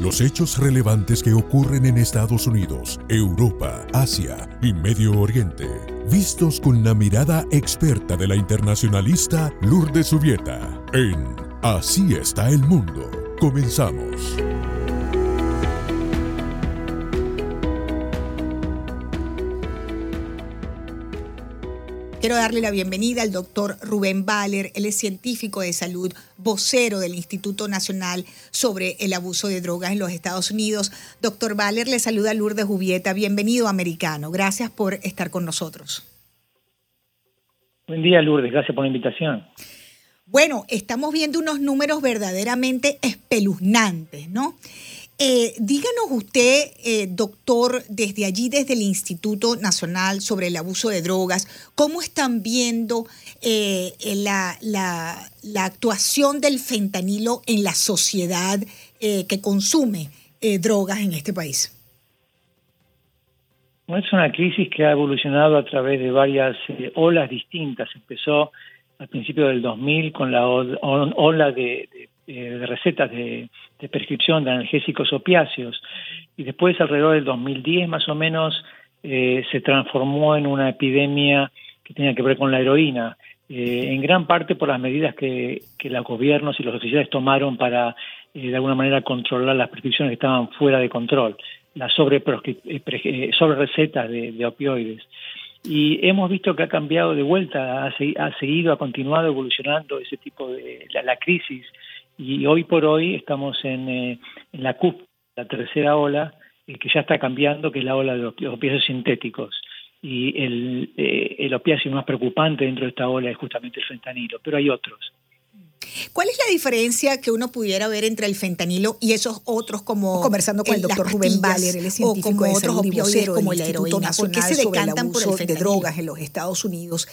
Los hechos relevantes que ocurren en Estados Unidos, Europa, Asia y Medio Oriente, vistos con la mirada experta de la internacionalista Lourdes Subieta, en Así está el mundo. Comenzamos. Quiero darle la bienvenida al doctor Rubén Baller. Él es científico de salud, vocero del Instituto Nacional sobre el Abuso de Drogas en los Estados Unidos. Doctor Baller, le saluda Lourdes Jubieta. Bienvenido, americano. Gracias por estar con nosotros. Buen día, Lourdes. Gracias por la invitación. Bueno, estamos viendo unos números verdaderamente espeluznantes, ¿no? Eh, díganos usted, eh, doctor, desde allí, desde el Instituto Nacional sobre el Abuso de Drogas, ¿cómo están viendo eh, la, la, actuación del fentanilo en la sociedad que consume drogas en este país? es una crisis que ha evolucionado a través de varias olas distintas. Empezó al principio del 2000 con la ola de de recetas de, prescripción de analgésicos opiáceos. Y después alrededor del 2010 más o menos eh, se transformó en una epidemia que tenía que ver con la heroína, eh, en gran parte por las medidas que, los gobiernos y los oficiales tomaron para eh, de alguna manera controlar las prescripciones que estaban fuera de control, las sobre, sobre recetas de, opioides. Y hemos visto que ha cambiado de vuelta, ha, seguido, ha continuado evolucionando ese tipo de la crisis y hoy por hoy estamos en, eh, la CUP, la tercera ola, eh, que ya está cambiando, que es la ola de los opiáceos sintéticos. Y el, eh, el opiáceo más preocupante dentro de esta ola es justamente el fentanilo, pero hay otros. ¿Cuál es la diferencia que uno pudiera ver entre el fentanilo y esos otros como conversando con el, doctor Rubén Valer, el científico o como otros opioides como la heroína? ¿Por qué se decantan por el de drogas en los Estados Unidos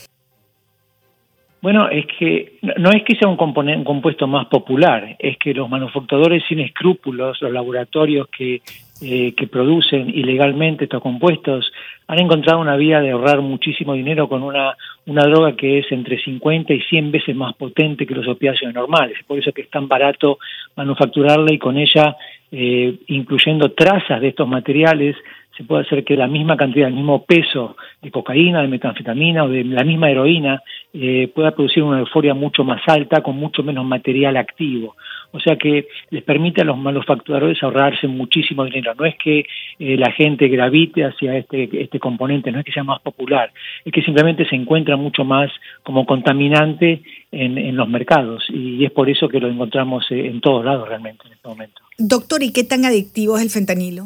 bueno, es que no es que sea un, un compuesto más popular, es que los manufacturadores sin escrúpulos, los laboratorios que, eh, que producen ilegalmente estos compuestos, han encontrado una vía de ahorrar muchísimo dinero con una, una droga que es entre 50 y 100 veces más potente que los opiáceos normales. Por eso que es tan barato manufacturarla y con ella, eh, incluyendo trazas de estos materiales, se puede hacer que la misma cantidad, el mismo peso de cocaína, de metanfetamina o de la misma heroína eh, pueda producir una euforia mucho más alta con mucho menos material activo. O sea que les permite a los manufacturadores ahorrarse muchísimo dinero. No es que eh, la gente gravite hacia este, este componente, no es que sea más popular, es que simplemente se encuentra mucho más como contaminante en, los mercados y es por eso que lo encontramos eh, en todos lados realmente en este momento. Doctor, ¿y qué tan adictivo es el fentanilo?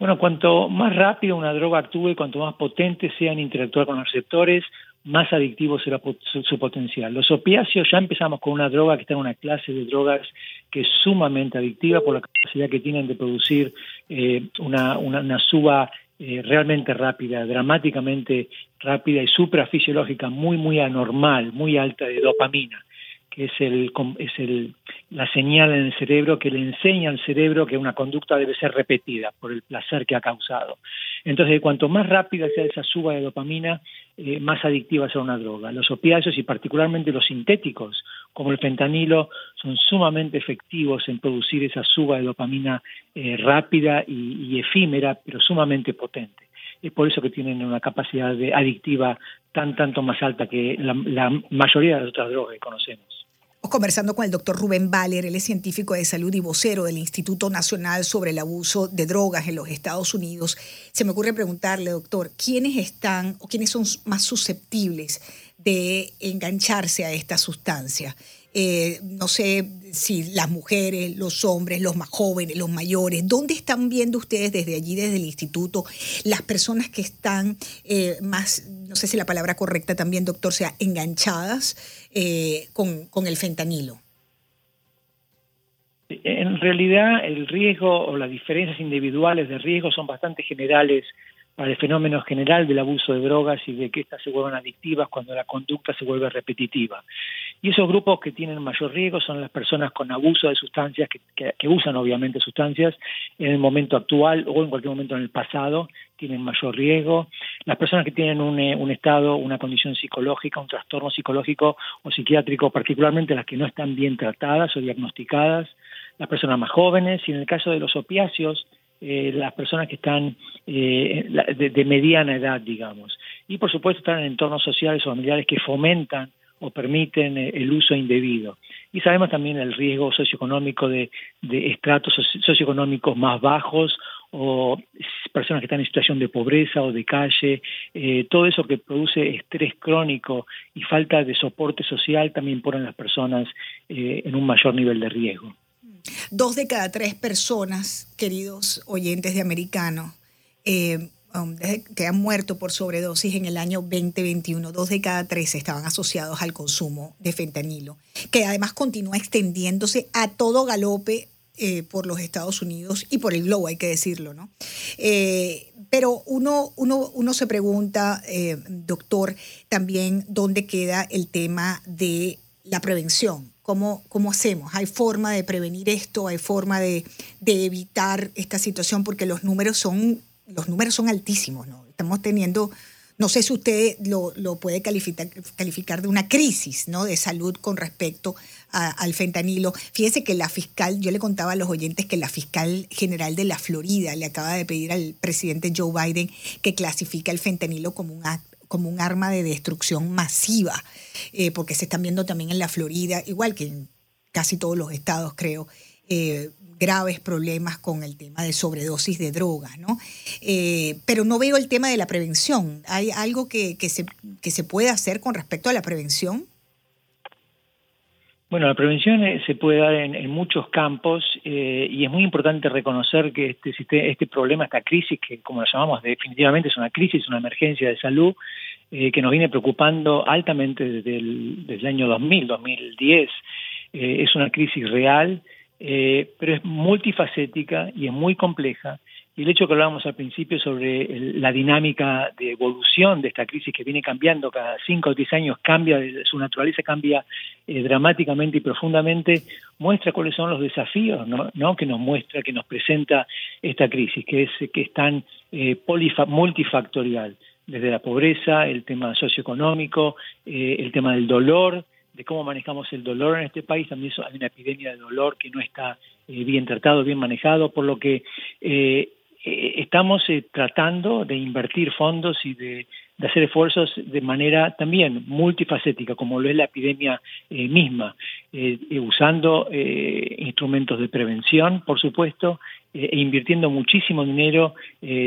Bueno, cuanto más rápido una droga actúe, cuanto más potente sea en interactuar con los receptores, más adictivo será su, potencial. Los opiáceos ya empezamos con una droga que está en una clase de drogas que es sumamente adictiva por la capacidad que tienen de producir eh, una, una, suba eh, realmente rápida, dramáticamente rápida y suprafisiológica, muy, muy anormal, muy alta de dopamina es, el, es el, la señal en el cerebro que le enseña al cerebro que una conducta debe ser repetida por el placer que ha causado. Entonces, cuanto más rápida sea esa suba de dopamina, eh, más adictiva será una droga. Los opiáceos y particularmente los sintéticos, como el fentanilo, son sumamente efectivos en producir esa suba de dopamina eh, rápida y, efímera, pero sumamente potente es por eso que tienen una capacidad de adictiva tan tanto más alta que la, la mayoría de las otras drogas que conocemos conversando con el doctor Rubén Baller, él es científico de salud y vocero del Instituto Nacional sobre el Abuso de Drogas en los Estados Unidos. Se me ocurre preguntarle, doctor, ¿quiénes están o quiénes son más susceptibles de engancharse a esta sustancia? Eh, no sé si las mujeres, los hombres, los más jóvenes, los mayores, ¿dónde están viendo ustedes desde allí, desde el instituto, las personas que están eh, más, no sé si la palabra correcta también, doctor, sea enganchadas eh, con, con el fentanilo? En realidad, el riesgo o las diferencias individuales de riesgo son bastante generales para el fenómeno general del abuso de drogas y de que éstas se vuelvan adictivas cuando la conducta se vuelve repetitiva. Y esos grupos que tienen mayor riesgo son las personas con abuso de sustancias, que, usan obviamente sustancias en el momento actual o en cualquier momento en el pasado, tienen mayor riesgo. Las personas que tienen un, eh, un estado, una condición psicológica, un trastorno psicológico o psiquiátrico, particularmente las que no están bien tratadas o diagnosticadas, las personas más jóvenes y en el caso de los opiáceos, eh, las personas que están eh, de, mediana edad, digamos. Y por supuesto están en entornos sociales o familiares que fomentan o permiten eh, el uso indebido. Y sabemos también el riesgo socioeconómico de, estratos socioeconómicos más bajos o personas que están en situación de pobreza o de calle, todo eso que produce estrés crónico y falta de soporte social también ponen a las personas en un mayor nivel de riesgo. Dos de cada tres personas, queridos oyentes de Americano, eh, um, que han muerto por sobredosis en el año 2021, dos de cada tres estaban asociados al consumo de fentanilo, que además continúa extendiéndose a todo galope eh, por los Estados Unidos y por el globo, hay que decirlo, ¿no? Eh, pero uno, uno, uno se pregunta, doctor, también dónde queda el tema de la prevención. ¿Cómo, ¿Cómo hacemos? ¿Hay forma de prevenir esto? ¿Hay forma de, evitar esta situación? Porque los números son, los números son altísimos, ¿no? Estamos teniendo, no sé si usted lo, puede calificar, calificar de una crisis ¿no? de salud con respecto al fentanilo. Fíjese que la fiscal, yo le contaba a los oyentes que la fiscal general de la Florida le acaba de pedir al presidente Joe Biden que clasifique el fentanilo como un acto como un arma de destrucción masiva, eh, porque se están viendo también en la Florida, igual que en casi todos los estados, creo, eh, graves problemas con el tema de sobredosis de drogas, ¿no? Eh, pero no veo el tema de la prevención. ¿Hay algo que, se, que se puede hacer con respecto a la prevención? Bueno, la prevención se puede dar en, muchos campos y es muy importante reconocer que este, este problema, esta crisis, que como la llamamos definitivamente es una crisis, una emergencia de salud, eh, que nos viene preocupando altamente desde el, desde el año 2000, 2010. Eh, es una crisis real, eh, pero es multifacética y es muy compleja. Y el hecho que hablábamos al principio sobre la dinámica de evolución de esta crisis que viene cambiando cada cinco o diez años, cambia, su naturaleza cambia dramáticamente y profundamente, muestra cuáles son los desafíos ¿no? que nos muestra, que nos presenta esta crisis, que es que es tan multifactorial desde la pobreza, el tema socioeconómico, eh, el tema del dolor, de cómo manejamos el dolor en este país. También hay una epidemia de dolor que no está eh, bien tratado, bien manejado, por lo que eh, estamos tratando de invertir fondos y de, hacer esfuerzos de manera también multifacética, como lo es la epidemia misma, usando instrumentos de prevención, por supuesto, e invirtiendo muchísimo dinero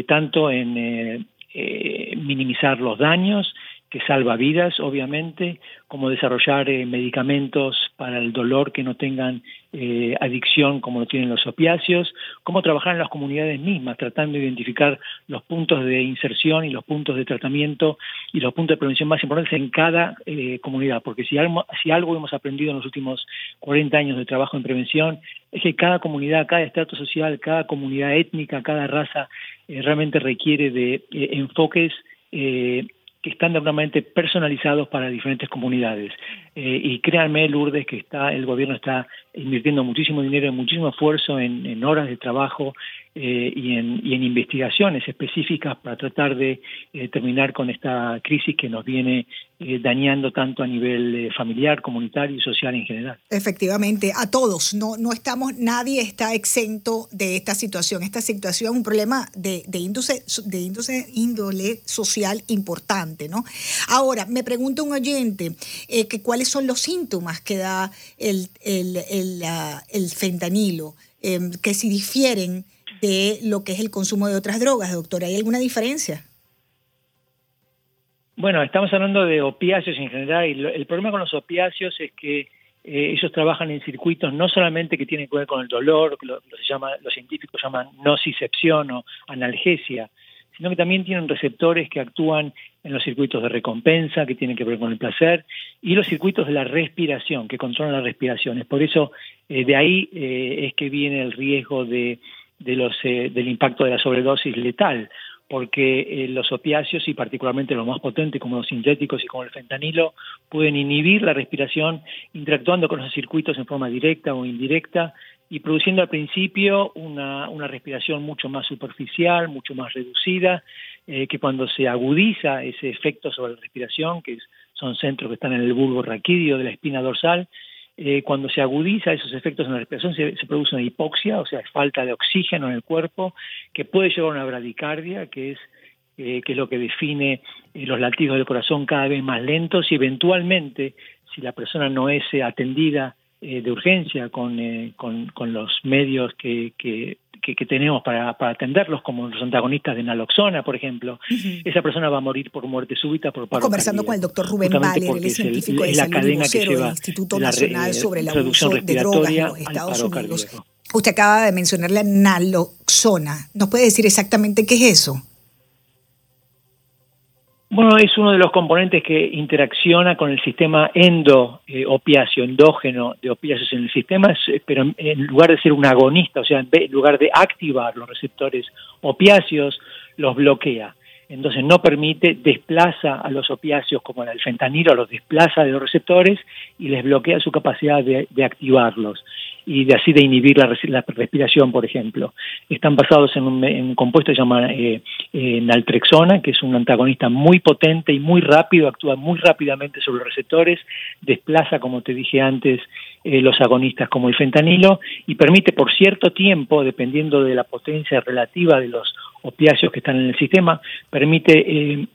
tanto en eh, minimizar los daños, que salva vidas, obviamente, como desarrollar eh, medicamentos para el dolor que no tengan eh, adicción como lo tienen los opiáceos, cómo trabajar en las comunidades mismas, tratando de identificar los puntos de inserción y los puntos de tratamiento y los puntos de prevención más importantes en cada comunidad, porque si algo, si algo hemos aprendido en los últimos 40 años de trabajo en prevención, es que cada comunidad, cada estrato social, cada comunidad étnica, cada raza realmente requiere de enfoques que están normalmente personalizados para diferentes comunidades. Eh, y créanme, Lourdes, que está, el gobierno está invirtiendo muchísimo dinero muchísimo esfuerzo en, horas de trabajo eh, y, en, y, en, investigaciones específicas para tratar de eh, terminar con esta crisis que nos viene dañando tanto a nivel familiar, comunitario y social en general. Efectivamente, a todos. No, no estamos, nadie está exento de esta situación. Esta situación es un problema de, de, índole, de índole social importante, ¿no? Ahora, me pregunta un oyente que cuál son los síntomas que da el, el, fentanilo, em, que si difieren de lo que es el consumo de otras drogas, doctor. ¿Hay alguna diferencia? Bueno, estamos hablando de opiáceos en general y el problema con los opiáceos es que eh, ellos trabajan en circuitos no solamente que tienen que ver con el dolor, que lo, se llama, los científicos llaman nocicepción o analgesia, sino que también tienen receptores que actúan en los circuitos de recompensa, que tienen que ver con el placer, y los circuitos de la respiración, que controlan las respiraciones. Por eso, eh, de ahí eh, es que viene el riesgo de, los, eh, del impacto de la sobredosis letal, porque los opiáceos, y particularmente los más potentes como los sintéticos y como el fentanilo, pueden inhibir la respiración interactuando con los circuitos en forma directa o indirecta, y produciendo al principio una, una respiración mucho más superficial, mucho más reducida, eh, que cuando se agudiza ese efecto sobre la respiración, que son centros que están en el bulbo raquídeo de la espina dorsal, eh, cuando se agudiza esos efectos en la respiración se, produce una hipoxia, o sea, falta de oxígeno en el cuerpo, que puede llevar a una bradicardia, que es, eh, que es lo que define los latidos del corazón cada vez más lentos y eventualmente, si la persona no es atendida eh, de urgencia con, eh, con, con, los medios que, que, que, tenemos para, para, atenderlos, como los antagonistas de naloxona, por ejemplo, esa persona va a morir por muerte súbita por paro Conversando con el doctor Rubén Valer, el científico de salud y vocero del Instituto Nacional eh, sobre el abuso de drogas en los Estados Unidos. Usted acaba de mencionar la naloxona. ¿Nos puede decir exactamente qué es eso? Bueno, es uno de los componentes que interacciona con el sistema endo-opiáceo, endógeno de opiáceos en el sistema, eh, pero en lugar de ser un agonista, o sea, en lugar de activar los receptores opiáceos, los bloquea. Entonces no permite, desplaza a los opiáceos como el fentanilo, los desplaza de los receptores y les bloquea su capacidad de activarlos y de así de inhibir la, respiración, por ejemplo. Están basados en un, compuesto que se llama eh, eh, naltrexona, que es un antagonista muy potente y muy rápido, actúa muy rápidamente sobre los receptores, desplaza, como te dije antes, eh, los agonistas como el fentanilo y permite por cierto tiempo, dependiendo de la potencia relativa de los opiáceos que están en el sistema, permite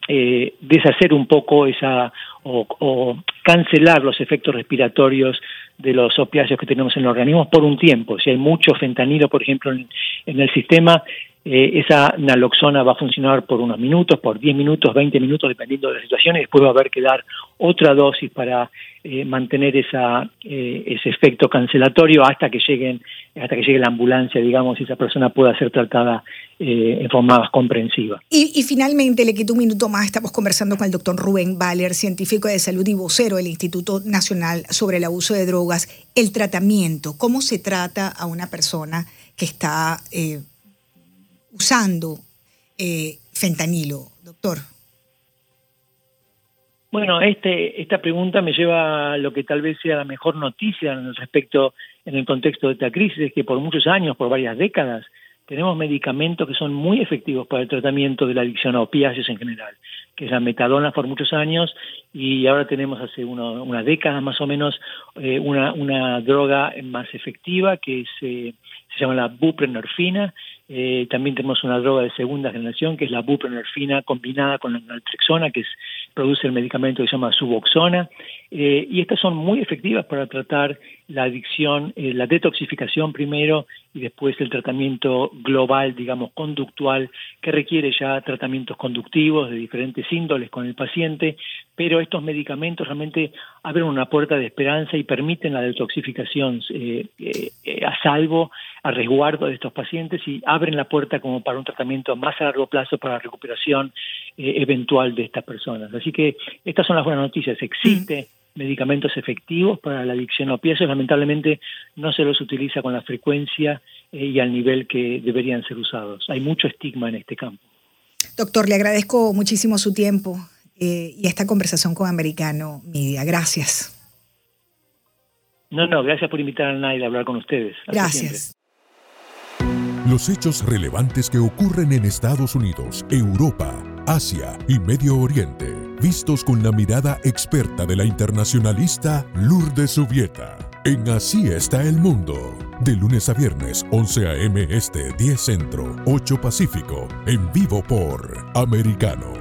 deshacer un poco esa o, o, cancelar los efectos respiratorios de los opiáceos que tenemos en el organismo por un tiempo. Si hay mucho fentanilo, por ejemplo, en, el sistema, eh, esa naloxona va a funcionar por unos minutos, por 10 minutos, 20 minutos, dependiendo de la situación, y después va a haber que dar otra dosis para eh, mantener esa, eh, ese efecto cancelatorio hasta que lleguen, hasta que llegue la ambulancia, digamos, y esa persona pueda ser tratada en forma más comprensiva. Y, y, finalmente, le quito un minuto más, estamos conversando con el doctor Rubén Valer, científico de salud y vocero del Instituto Nacional sobre el Abuso de Drogas. El tratamiento, ¿cómo se trata a una persona que está usando eh, fentanilo, doctor? Bueno, este, esta pregunta me lleva a lo que tal vez sea la mejor noticia en respecto, en el contexto de esta crisis, es que por muchos años, por varias décadas, tenemos medicamentos que son muy efectivos para el tratamiento de la adicción a opiáceos en general, que es la metadona por muchos años y ahora tenemos hace una década más o menos eh, una, una droga más efectiva que se, se llama la buprenorfina eh, también tenemos una droga de segunda generación que es la buprenorfina combinada con la naltrexona, que es, produce el medicamento que se llama suboxona. Eh, y estas son muy efectivas para tratar la adicción, eh, la detoxificación primero y después el tratamiento global, digamos, conductual, que requiere ya tratamientos conductivos de diferentes índoles con el paciente, pero estos medicamentos realmente abren una puerta de esperanza y permiten la detoxificación a salvo, a resguardo de estos pacientes y abren la puerta como para un tratamiento más a largo plazo para la recuperación eh, eventual de estas personas. Así que estas son las buenas noticias. Existe. Medicamentos efectivos para la adicción a opiáceos, lamentablemente no se los utiliza con la frecuencia eh, y al nivel que deberían ser usados. Hay mucho estigma en este campo. Doctor, le agradezco muchísimo su tiempo eh, y esta conversación con Americano Media. Gracias. No, no, gracias por invitar a nadie a hablar con ustedes. gracias. Los hechos relevantes que ocurren en Estados Unidos, Europa, Asia y Medio Oriente, vistos con la mirada experta de la internacionalista Lourdes Subieta. En Así está el mundo, de lunes a viernes, 11 a.m. Este, 10 Centro, 8 Pacífico, en vivo por Americano.